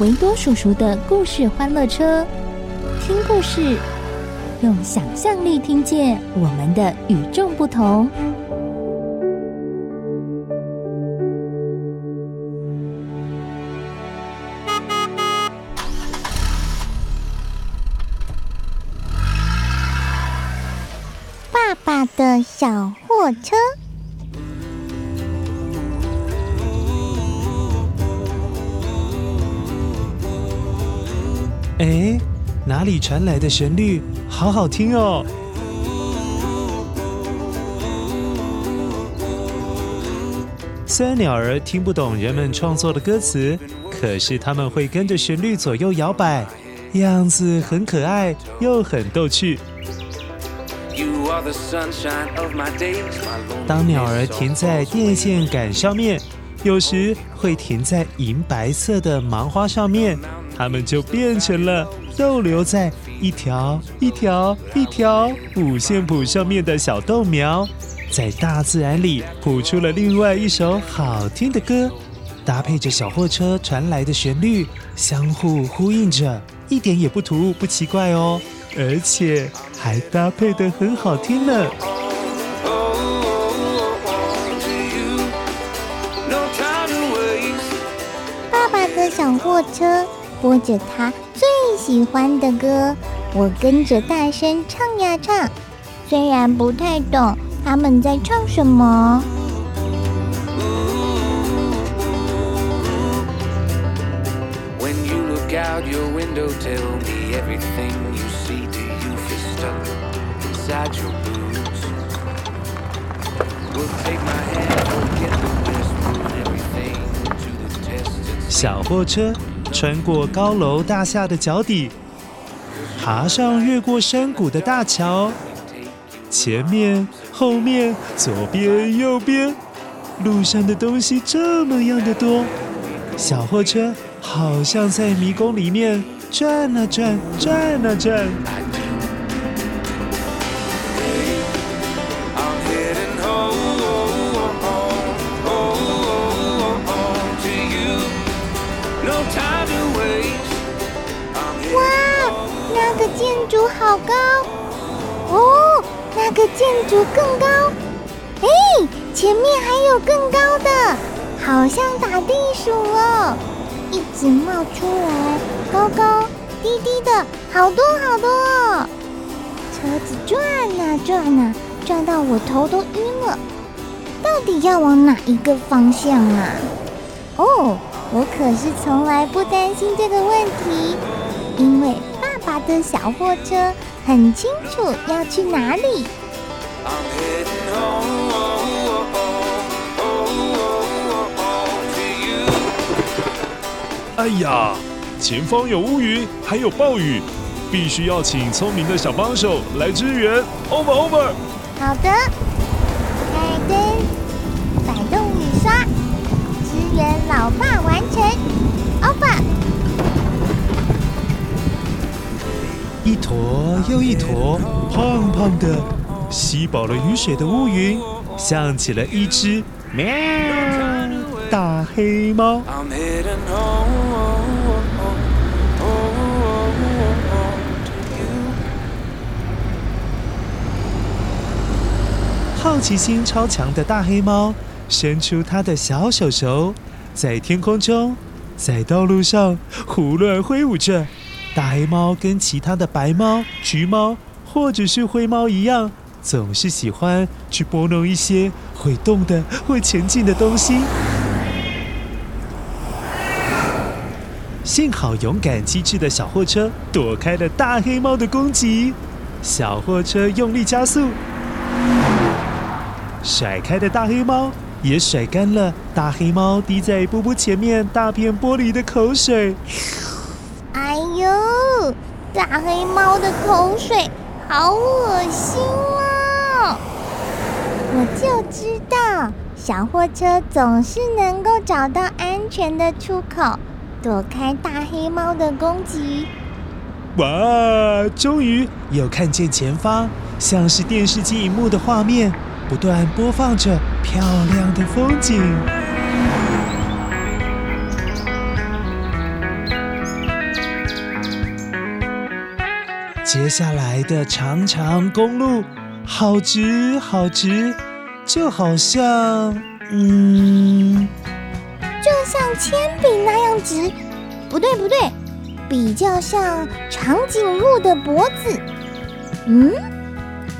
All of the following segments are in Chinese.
维多叔叔的故事欢乐车，听故事，用想象力听见我们的与众不同。爸爸的小货车。哎，哪里传来的旋律？好好听哦！虽然鸟儿听不懂人们创作的歌词，可是他们会跟着旋律左右摇摆，样子很可爱又很逗趣。当鸟儿停在电线杆上面，有时会停在银白色的芒花上面。它们就变成了逗留在一条一条一条五线谱上面的小豆苗，在大自然里谱出了另外一首好听的歌，搭配着小货车传来的旋律，相互呼应着，一点也不突兀不奇怪哦，而且还搭配得很好听呢。小货车。播着他最喜欢的歌，我跟着大声唱呀唱，虽然不太懂他们在唱什么。小货车。穿过高楼大厦的脚底，爬上越过山谷的大桥，前面、后面、左边、右边，路上的东西这么样的多，小货车好像在迷宫里面转啊转，转啊转。好高哦！那个建筑更高，哎，前面还有更高的，好像打地鼠哦，一直冒出来，高高低低的，好多好多。车子转啊转啊，转到我头都晕了。到底要往哪一个方向啊？哦，我可是从来不担心这个问题，因为。小货车很清楚要去哪里。哎呀，前方有乌云，还有暴雨，必须要请聪明的小帮手来支援。Over over。好的，一坨又一坨胖胖的、吸饱了雨水的乌云，像起了一只喵大黑猫。好奇心超强的大黑猫伸出它的小手手，在天空中在道路上胡乱挥舞着。大黑猫跟其他的白猫、橘猫或者是灰猫一样，总是喜欢去拨弄一些会动的、会前进的东西。幸好勇敢机智的小货车躲开了大黑猫的攻击，小货车用力加速，甩开的大黑猫也甩干了大黑猫滴在波波前面大片玻璃的口水。大黑猫的口水好恶心哦！我就知道，小货车总是能够找到安全的出口。躲开大黑猫的攻击！哇，终于有看见前方，像是电视机荧幕的画面，不断播放着漂亮的风景。接下来的长长公路，好直好直，就好像……嗯。就像铅笔那样直，不对不对，比较像长颈鹿的脖子。嗯，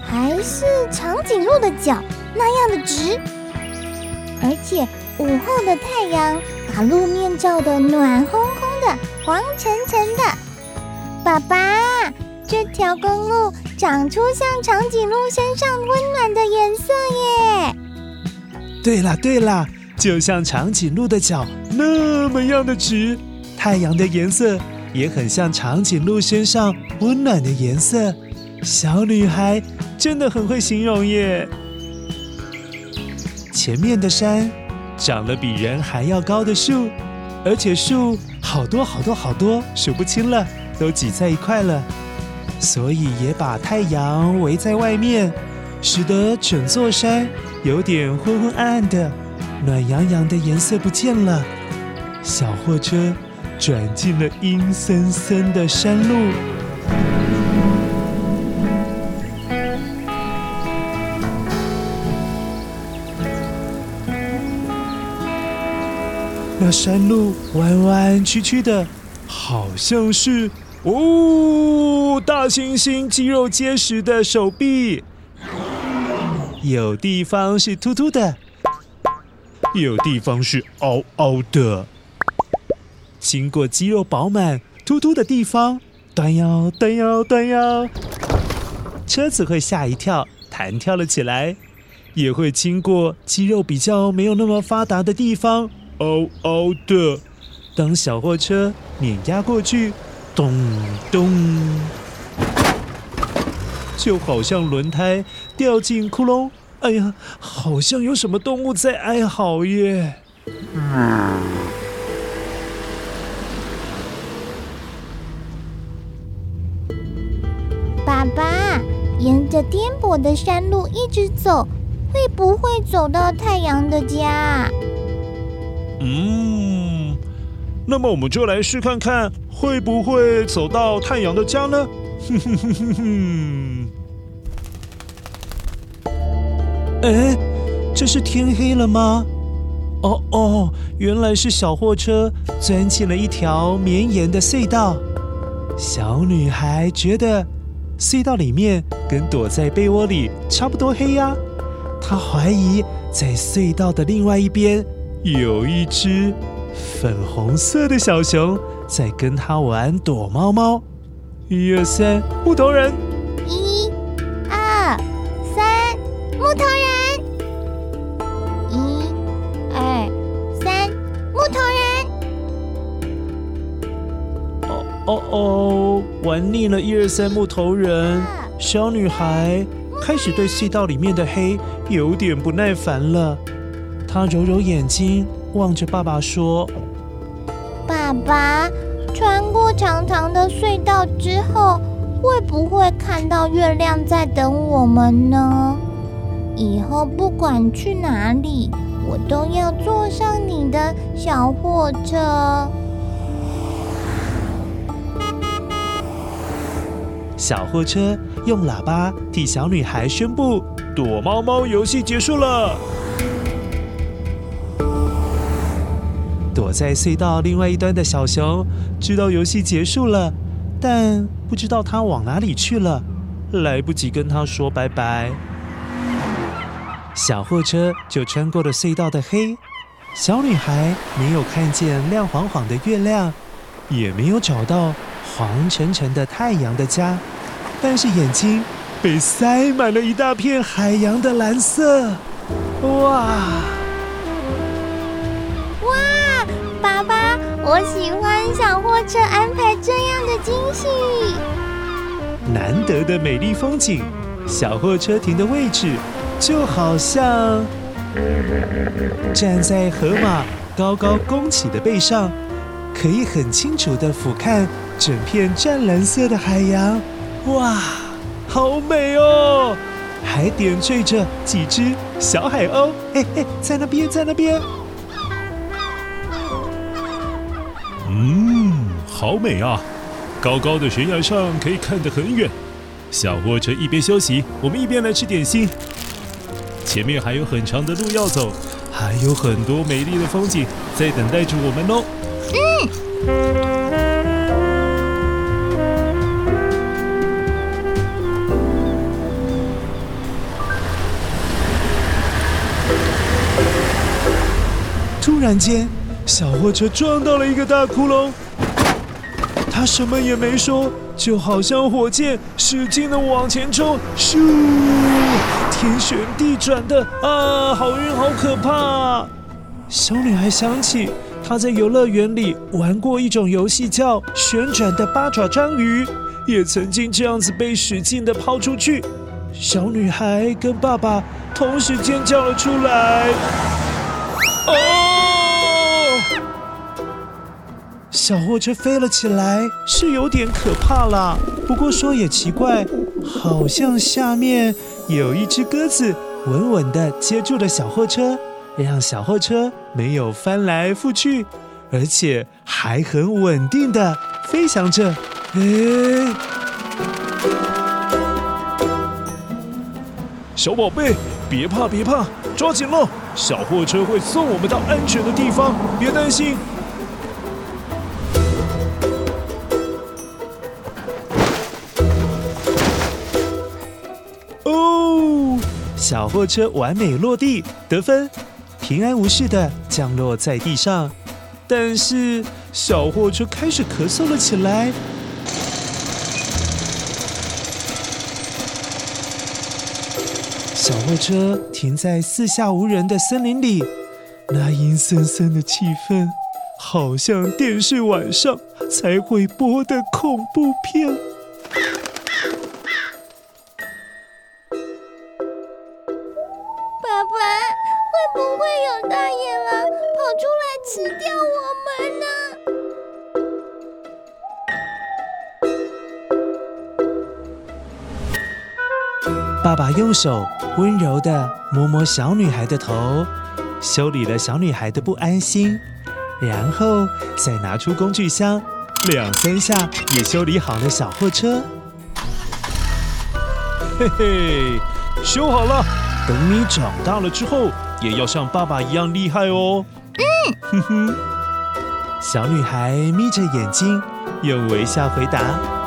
还是长颈鹿的脚那样的直。而且午后的太阳把路面照得暖烘烘的、黄澄澄的。爸爸，这条公路长出像长颈鹿身上温暖的颜色耶！对了对了。就像长颈鹿的脚那么样的直，太阳的颜色也很像长颈鹿身上温暖的颜色。小女孩真的很会形容耶。前面的山长了比人还要高的树，而且树好多好多好多，数不清了，都挤在一块了，所以也把太阳围在外面，使得整座山有点昏昏暗暗的。暖洋洋的颜色不见了，小货车转进了阴森森的山路。那山路弯弯曲曲的，好像是哦，大猩猩肌肉结实的手臂，有地方是凸凸的。有地方是凹凹的，经过肌肉饱满、突突的地方，端腰、端腰、端腰，车子会吓一跳，弹跳了起来；也会经过肌肉比较没有那么发达的地方，凹凹的。当小货车碾压过去，咚咚，就好像轮胎掉进窟窿。哎呀，好像有什么动物在哀嚎耶！嗯。爸爸，沿着颠簸的山路一直走，会不会走到太阳的家？嗯，那么我们就来试看看，会不会走到太阳的家呢？哼哼哼哼哼。哎，这是天黑了吗？哦哦，原来是小货车钻进了一条绵延的隧道。小女孩觉得隧道里面跟躲在被窝里差不多黑呀。她怀疑在隧道的另外一边有一只粉红色的小熊在跟它玩躲猫猫。一二三，木头人。一、二、三，木头人。一、二、三，木头人！哦哦哦，玩腻了一二三木头人，小女孩开始对隧道里面的黑有点不耐烦了。她揉揉眼睛，望着爸爸说：“爸爸，穿过长长的隧道之后，会不会看到月亮在等我们呢？以后不管去哪里，我都要坐上你的小货车。”小货车用喇叭替小女孩宣布：“躲猫猫游戏结束了。”躲在隧道另外一端的小熊知道游戏结束了，但不知道它往哪里去了，来不及跟它说拜拜。小货车就穿过了隧道的黑，小女孩没有看见亮晃晃的月亮，也没有找到黄澄澄的太阳的家，但是眼睛被塞满了一大片海洋的蓝色。哇！我喜欢小货车安排这样的惊喜。难得的美丽风景，小货车停的位置就好像站在河马高高弓起的背上，可以很清楚地俯瞰整片湛蓝色的海洋。哇，好美哦！还点缀着几只小海鸥，嘿嘿，在那边，在那边。好美啊！高高的悬崖上可以看得很远。小货车一边休息，我们一边来吃点心。前面还有很长的路要走，还有很多美丽的风景在等待着我们哦。嗯。突然间。小货车撞到了一个大窟窿，他什么也没说，就好像火箭使劲的往前冲，咻，天旋地转的啊，好晕，好可怕！小女孩想起她在游乐园里玩过一种游戏，叫旋转的八爪章鱼，也曾经这样子被使劲的抛出去。小女孩跟爸爸同时尖叫了出来，哦！小货车飞了起来，是有点可怕啦。不过说也奇怪，好像下面有一只鸽子稳稳地接住了小货车，让小货车没有翻来覆去，而且还很稳定地飞翔着。哎，小宝贝，别怕别怕，抓紧了，小货车会送我们到安全的地方，别担心。小货车完美落地，得分，平安无事的降落在地上。但是小货车开始咳嗽了起来。小货车停在四下无人的森林里，那阴森森的气氛，好像电视晚上才会播的恐怖片。用手温柔地摸摸小女孩的头，修理了小女孩的不安心，然后再拿出工具箱，两三下也修理好了小货车。嘿嘿，修好了，等你长大了之后，也要像爸爸一样厉害哦。嗯，哼哼，小女孩眯着眼睛，用微笑回答。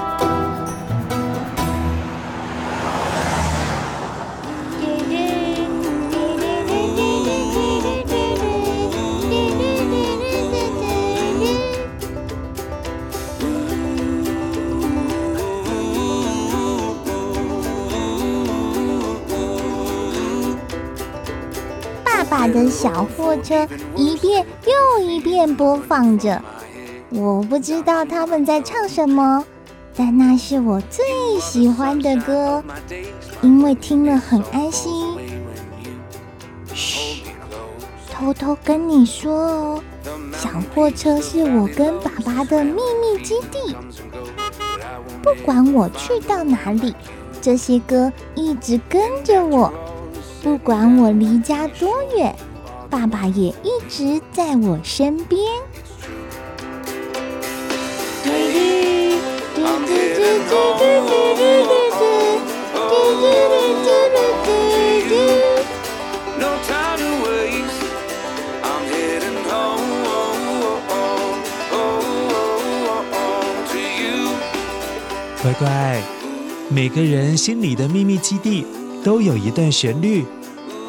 的小货车一遍又一遍播放着，我不知道他们在唱什么，但那是我最喜欢的歌，因为听了很安心。嘘，偷偷跟你说哦，小货车是我跟爸爸的秘密基地，不管我去到哪里，这些歌一直跟着我。不管我离家多远，爸爸也一直在我身边。乖乖，每个人心里的秘密基地都有一段旋律。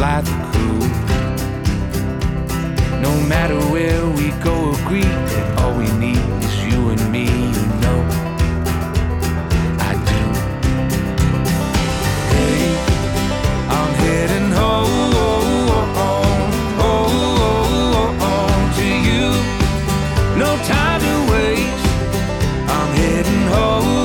fly the crew. No matter where we go, agree that all we need is you and me, you know. I do. Hey, I'm heading home. To you. No time to waste. I'm heading home.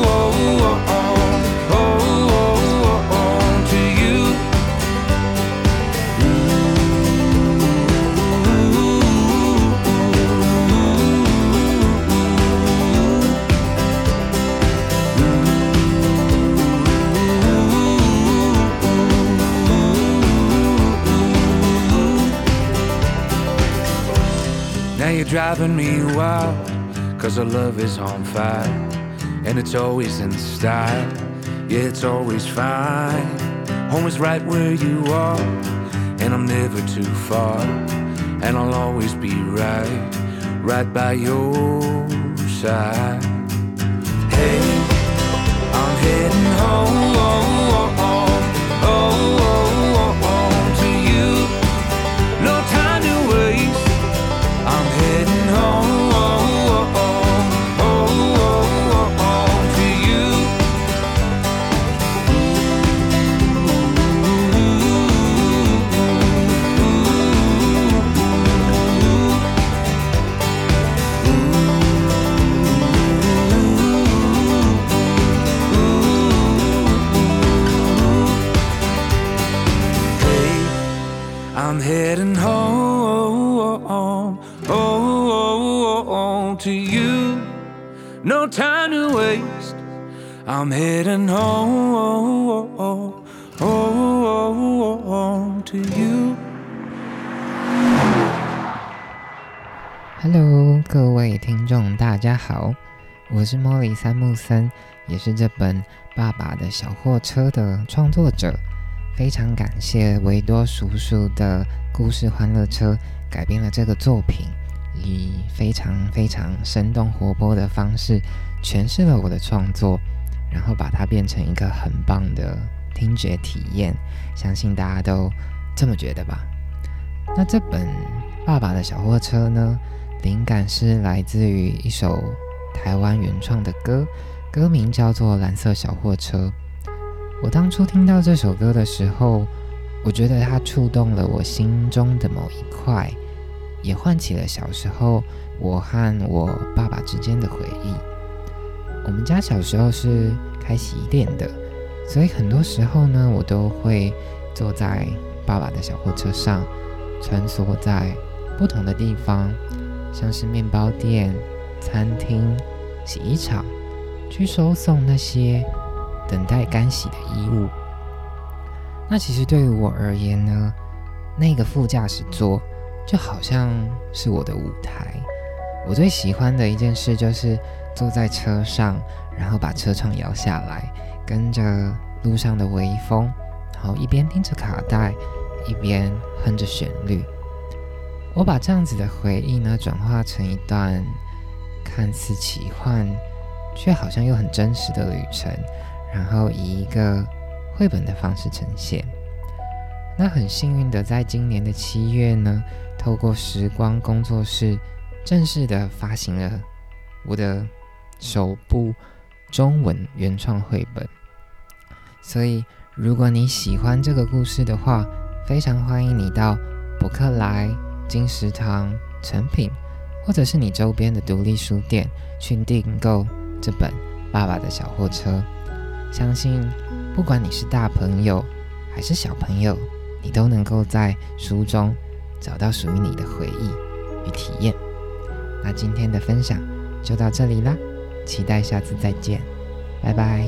driving me wild. Cause our love is on fire. And it's always in style. Yeah, it's always fine. Home is right where you are. And I'm never too far. And I'll always be right. Right by your side. Hey, I'm heading home. Oh. To you. No time to waste. I'm heading home, home to you. Hello，各位听众，大家好，我是莫莉三木森，也是这本《爸爸的小货车》的创作者。非常感谢维多叔叔的故事《欢乐车》改编了这个作品。以非常非常生动活泼的方式诠释了我的创作，然后把它变成一个很棒的听觉体验。相信大家都这么觉得吧？那这本《爸爸的小货车》呢？灵感是来自于一首台湾原创的歌，歌名叫做《蓝色小货车》。我当初听到这首歌的时候，我觉得它触动了我心中的某一块，也唤起了小时候我和我爸爸之间的回忆。我们家小时候是开洗衣店的，所以很多时候呢，我都会坐在爸爸的小货车上，穿梭在不同的地方。像是面包店、餐厅、洗衣厂，去收送那些等待干洗的衣物。那其实对于我而言呢，那个副驾驶座就好像是我的舞台。我最喜欢的一件事就是坐在车上，然后把车窗摇下来，跟着路上的微风，然后一边听着卡带，一边哼着旋律。我把这样子的回忆呢，转化成一段看似奇幻，却好像又很真实的旅程，然后以一个绘本的方式呈现。那很幸运的，在今年的七月呢，透过时光工作室正式的发行了我的首部中文原创绘本。所以，如果你喜欢这个故事的话，非常欢迎你到博客来。金石堂、诚品，或者是你周边的独立书店去订购这本《爸爸的小货车》，相信不管你是大朋友还是小朋友，你都能够在书中找到属于你的回忆与体验。那今天的分享就到这里啦期待下次再见拜拜。